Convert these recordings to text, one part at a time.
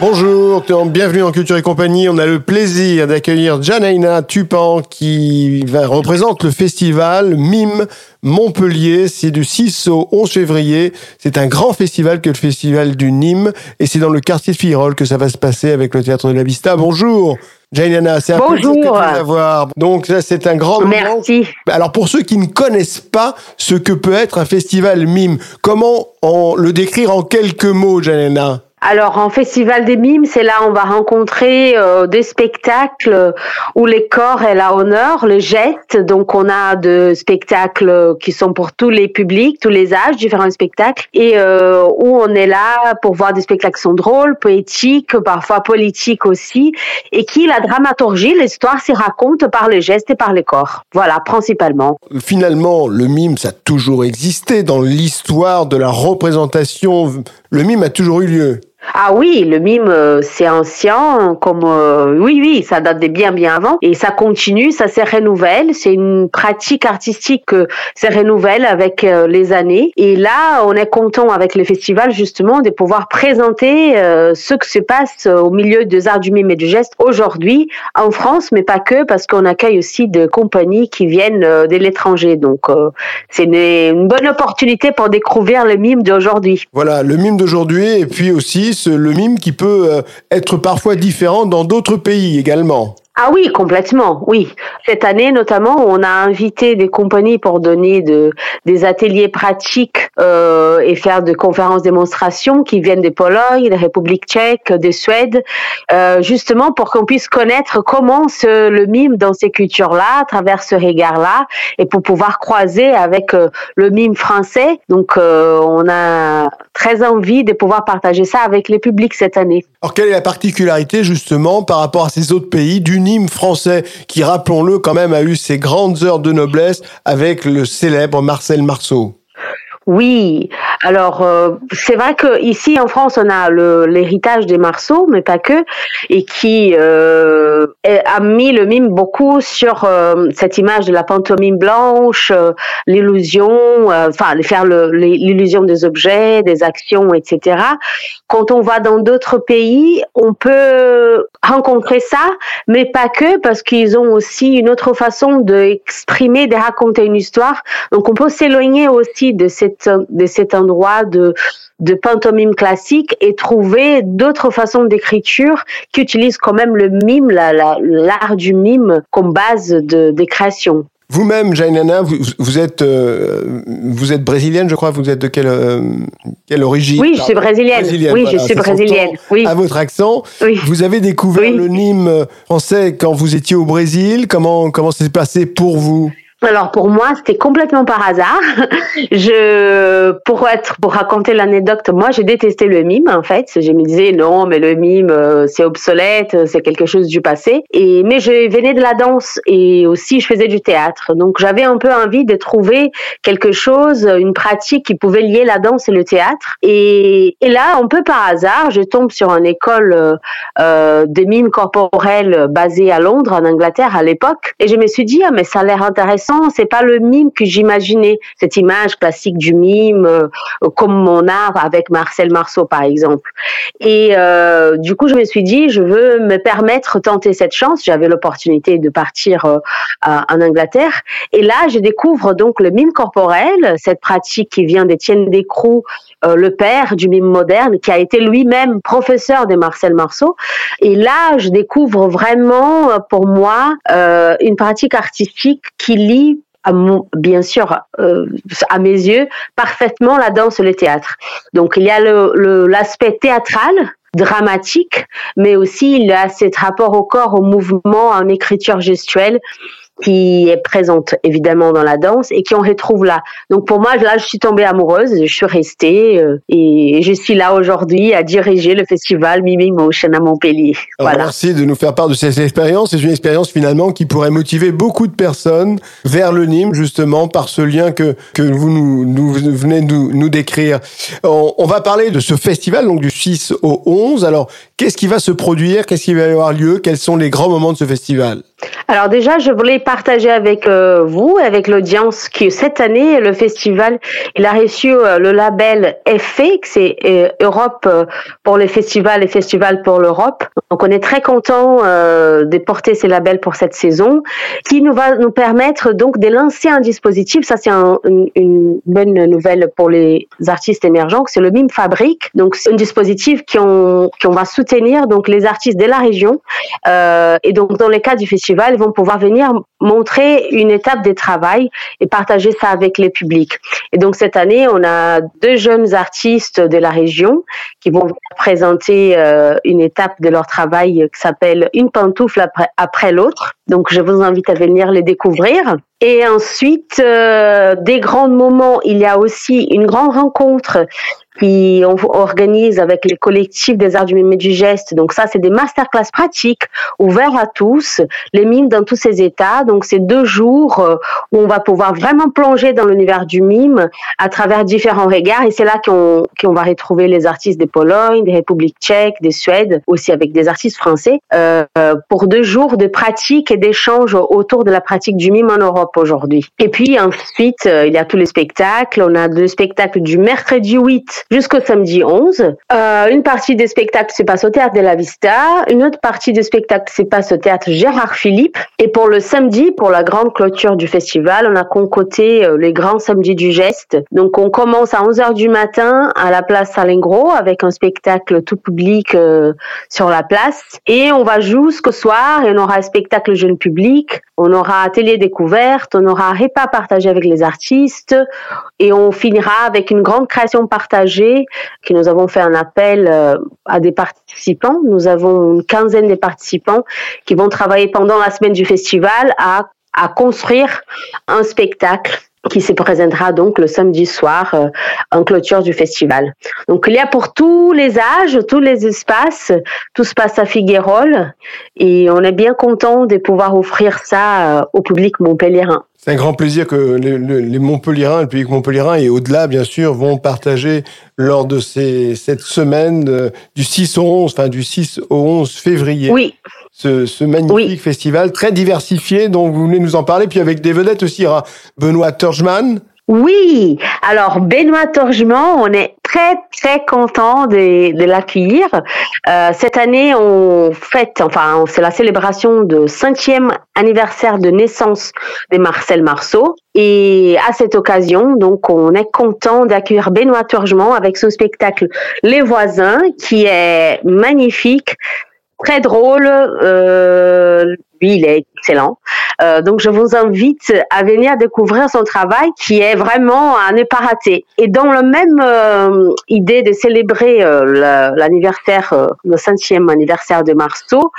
Bonjour, bienvenue en Culture et compagnie. On a le plaisir d'accueillir Janaina Tupan qui va, représente le festival MIME Montpellier. C'est du 6 au 11 février. C'est un grand festival que le festival du Nîmes et c'est dans le quartier de Firol que ça va se passer avec le théâtre de la Vista. Bonjour. Jainana, c'est un plaisir de voir. Donc ça, c'est un grand Merci. Alors pour ceux qui ne connaissent pas ce que peut être un festival mime, comment on le décrire en quelques mots, Jainana alors en festival des mimes, c'est là on va rencontrer euh, des spectacles où les corps est à honneur, le geste. Donc on a de spectacles qui sont pour tous les publics, tous les âges, différents spectacles, et euh, où on est là pour voir des spectacles qui sont drôles, poétiques, parfois politiques aussi, et qui la dramaturgie, l'histoire s'y raconte par les gestes et par les corps. Voilà, principalement. Finalement, le mime, ça a toujours existé dans l'histoire de la représentation. Le mime a toujours eu lieu. Ah oui, le mime, euh, c'est ancien, comme euh, oui, oui, ça date de bien, bien avant, et ça continue, ça se renouvelle. C'est une pratique artistique que se renouvelle avec euh, les années. Et là, on est content avec le festival justement de pouvoir présenter ce que se passe au milieu des arts du mime et du geste aujourd'hui en France, mais pas que, parce qu'on accueille aussi des compagnies qui viennent de l'étranger. Donc, c'est une, une bonne opportunité pour découvrir le mime d'aujourd'hui. Voilà, le mime d'aujourd'hui, et puis aussi le mime qui peut euh, être parfois différent dans d'autres pays également. Ah oui, complètement, oui. Cette année, notamment, on a invité des compagnies pour donner de, des ateliers pratiques euh, et faire de conférences démonstrations qui viennent de Pologne, de République tchèque, de Suède, euh, justement pour qu'on puisse connaître comment se, le mime dans ces cultures-là, à travers ce regard-là, et pour pouvoir croiser avec euh, le mime français. Donc, euh, on a très envie de pouvoir partager ça avec les publics cette année. Alors, quelle est la particularité, justement, par rapport à ces autres pays français qui, rappelons-le, quand même a eu ses grandes heures de noblesse avec le célèbre Marcel Marceau. Oui, alors euh, c'est vrai que ici en France on a l'héritage des Marceaux, mais pas que, et qui euh, a mis le mime beaucoup sur euh, cette image de la pantomime blanche, l'illusion, enfin faire l'illusion des objets, des actions, etc. Quand on va dans d'autres pays, on peut rencontrer ça, mais pas que, parce qu'ils ont aussi une autre façon d'exprimer, de raconter une histoire. Donc on peut s'éloigner aussi de cette de cet endroit de, de pantomime classique et trouver d'autres façons d'écriture qui utilisent quand même le mime, l'art du mime comme base de, des créations. Vous-même, Jainana, vous, vous, êtes euh, vous êtes brésilienne, je crois. Vous êtes de quelle euh, quelle origine? Oui, je suis brésilienne. oui, je suis brésilienne. Oui. À votre accent, vous avez découvert le Nîmes français quand vous étiez au Brésil. Comment comment s'est passé pour vous? Alors pour moi, c'était complètement par hasard. Je, pour être, pour raconter l'anecdote, moi j'ai détesté le mime en fait. Je me disais non, mais le mime euh, c'est obsolète, c'est quelque chose du passé. Et mais je venais de la danse et aussi je faisais du théâtre, donc j'avais un peu envie de trouver quelque chose, une pratique qui pouvait lier la danse et le théâtre. Et, et là, un peu par hasard, je tombe sur une école euh, de mime corporel basée à Londres, en Angleterre à l'époque, et je me suis dit ah mais ça a l'air intéressant c'est pas le mime que j'imaginais, cette image classique du mime, euh, comme mon art avec Marcel Marceau par exemple. Et euh, du coup, je me suis dit, je veux me permettre tenter cette chance. J'avais l'opportunité de partir euh, en Angleterre, et là, je découvre donc le mime corporel, cette pratique qui vient d'Étienne Descroux, le père du mime moderne, qui a été lui-même professeur de Marcel Marceau. Et là, je découvre vraiment, pour moi, une pratique artistique qui lie bien sûr, euh, à mes yeux, parfaitement la danse et le théâtre. Donc il y a l'aspect théâtral, dramatique, mais aussi il a cet rapport au corps, au mouvement, en écriture gestuelle qui est présente évidemment dans la danse et qui on retrouve là. Donc pour moi, là, je suis tombée amoureuse, je suis restée euh, et je suis là aujourd'hui à diriger le festival Mimi Motion à Montpellier. voilà. Merci de nous faire part de cette expérience. C'est une expérience finalement qui pourrait motiver beaucoup de personnes vers le Nîmes justement par ce lien que, que vous nous, nous venez nous, nous décrire. On, on, va parler de ce festival donc du 6 au 11. Alors qu'est-ce qui va se produire? Qu'est-ce qui va y avoir lieu? Quels sont les grands moments de ce festival? Alors déjà, je voulais partager avec euh, vous, avec l'audience, que cette année, le festival, il a reçu euh, le label FE, c'est euh, Europe pour les festivals et Festival pour l'Europe. Donc, on est très content de porter ces labels pour cette saison, qui nous va nous permettre donc de lancer un dispositif. Ça, c'est une, bonne nouvelle pour les artistes émergents. C'est le MIM Fabrique. Donc, c'est un dispositif qui on, qui on va soutenir donc les artistes de la région. et donc, dans les cas du festival, vont pouvoir venir montrer une étape des travail et partager ça avec les publics. Et donc cette année, on a deux jeunes artistes de la région qui vont présenter euh, une étape de leur travail qui s'appelle Une pantoufle après, l'autre. Donc je vous invite à venir les découvrir. Et ensuite, euh, des grands moments, il y a aussi une grande rencontre qui on organise avec les collectifs des arts du mime et du geste. Donc ça, c'est des masterclass pratiques ouverts à tous, les mimes dans tous ces états. Donc c'est deux jours euh, où on va pouvoir vraiment plonger dans l'univers du mime à travers différents regards. Et c'est là qu'on qu'on va retrouver les artistes des Pologne, des Républiques tchèques, des Suèdes, aussi avec des artistes français, euh, pour deux jours de pratique et d'échange autour de la pratique du mime en Europe aujourd'hui. Et puis ensuite, euh, il y a tous les spectacles. On a le spectacle du mercredi 8 jusqu'au samedi 11. Euh, une partie des spectacles se passe au théâtre de la Vista, une autre partie des spectacles se passe au théâtre Gérard Philippe. Et pour le samedi, pour la grande clôture du festival, on a concoté euh, les grands samedis du geste. Donc on commence à 11h du matin à la place Salingro avec un spectacle tout public euh, sur la place. Et on va jusqu'au soir et on aura un spectacle jeune public, on aura atelier découverte, on aura repas partagé avec les artistes et on finira avec une grande création partagée que nous avons fait un appel euh, à des participants. Nous avons une quinzaine de participants qui vont travailler pendant la semaine du festival à construire un spectacle qui se présentera donc le samedi soir euh, en clôture du festival. Donc il y a pour tous les âges, tous les espaces, tout se passe à Figuerolles et on est bien content de pouvoir offrir ça euh, au public montpelliérain. C'est un grand plaisir que les, les Montpelliérains, le public montpelliérain et au-delà, bien sûr, vont partager lors de ces, cette semaine euh, du 6 au 11, enfin du 6 au 11 février. Oui. Ce, ce magnifique festival très diversifié dont vous venez nous en parler, puis avec des vedettes aussi. Il y aura Benoît Turgeman, oui, alors Benoît Torgement, on est très très content de, de l'accueillir. Euh, cette année, on fête, enfin, c'est la célébration de cinquième anniversaire de naissance de Marcel Marceau. Et à cette occasion, donc, on est content d'accueillir Benoît Torgement avec son spectacle Les Voisins, qui est magnifique très drôle. Euh, lui, il est excellent. Euh, donc, je vous invite à venir découvrir son travail qui est vraiment à ne pas rater. Et dans la même euh, idée de célébrer euh, l'anniversaire, euh, le centième anniversaire de Marceau,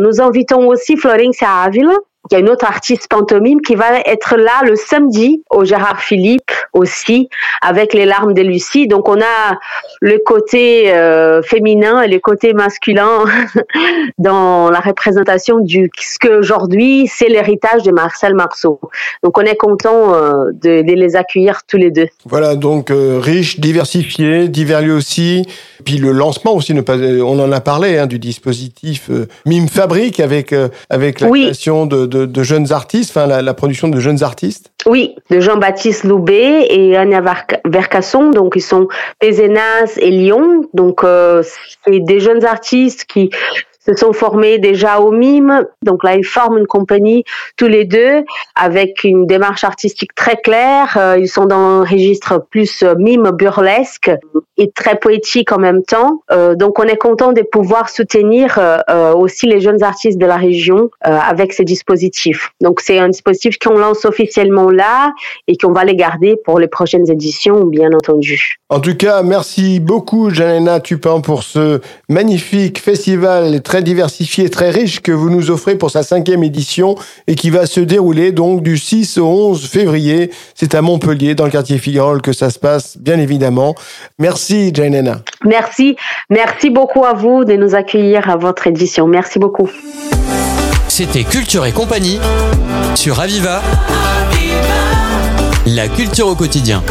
nous invitons aussi Florencia Avila, il y a une autre artiste pantomime qui va être là le samedi au Gérard Philippe aussi avec les larmes de Lucie. Donc on a le côté euh, féminin et le côté masculin dans la représentation du ce qu'aujourd'hui c'est l'héritage de Marcel Marceau. Donc on est content euh, de, de, les accueillir tous les deux. Voilà donc euh, riche, diversifié, divers lieux aussi. Puis le lancement aussi, on en a parlé hein, du dispositif Mime Fabrique avec avec la création de de, jeunes artistes, enfin la, production de jeunes artistes? Oui, de Jean-Baptiste Loubet et Anya Vercasson, donc ils sont Pézenas et Lyon, donc euh, c'est des jeunes artistes qui se sont formés déjà au mime. Donc là, ils forment une compagnie tous les deux avec une démarche artistique très claire. Euh, ils sont dans un registre plus euh, mime burlesque et très poétique en même temps. Euh, donc on est content de pouvoir soutenir aussi les jeunes artistes de la région avec ces dispositifs. Donc c'est un dispositif qu'on lance officiellement là et qu'on va les garder pour les prochaines éditions, bien entendu. En tout cas, merci beaucoup, Janena Tupin, pour ce magnifique festival très diversifié, très riche que vous nous offrez pour sa cinquième édition et qui va se dérouler donc du 6 au 11 février. C'est à Montpellier, dans le quartier Figuerolles, que ça se passe, bien évidemment. Merci, Janena. Merci. Merci beaucoup à vous de nous accueillir à votre édition. Merci beaucoup. C'était Culture et compagnie sur Aviva. La culture au quotidien.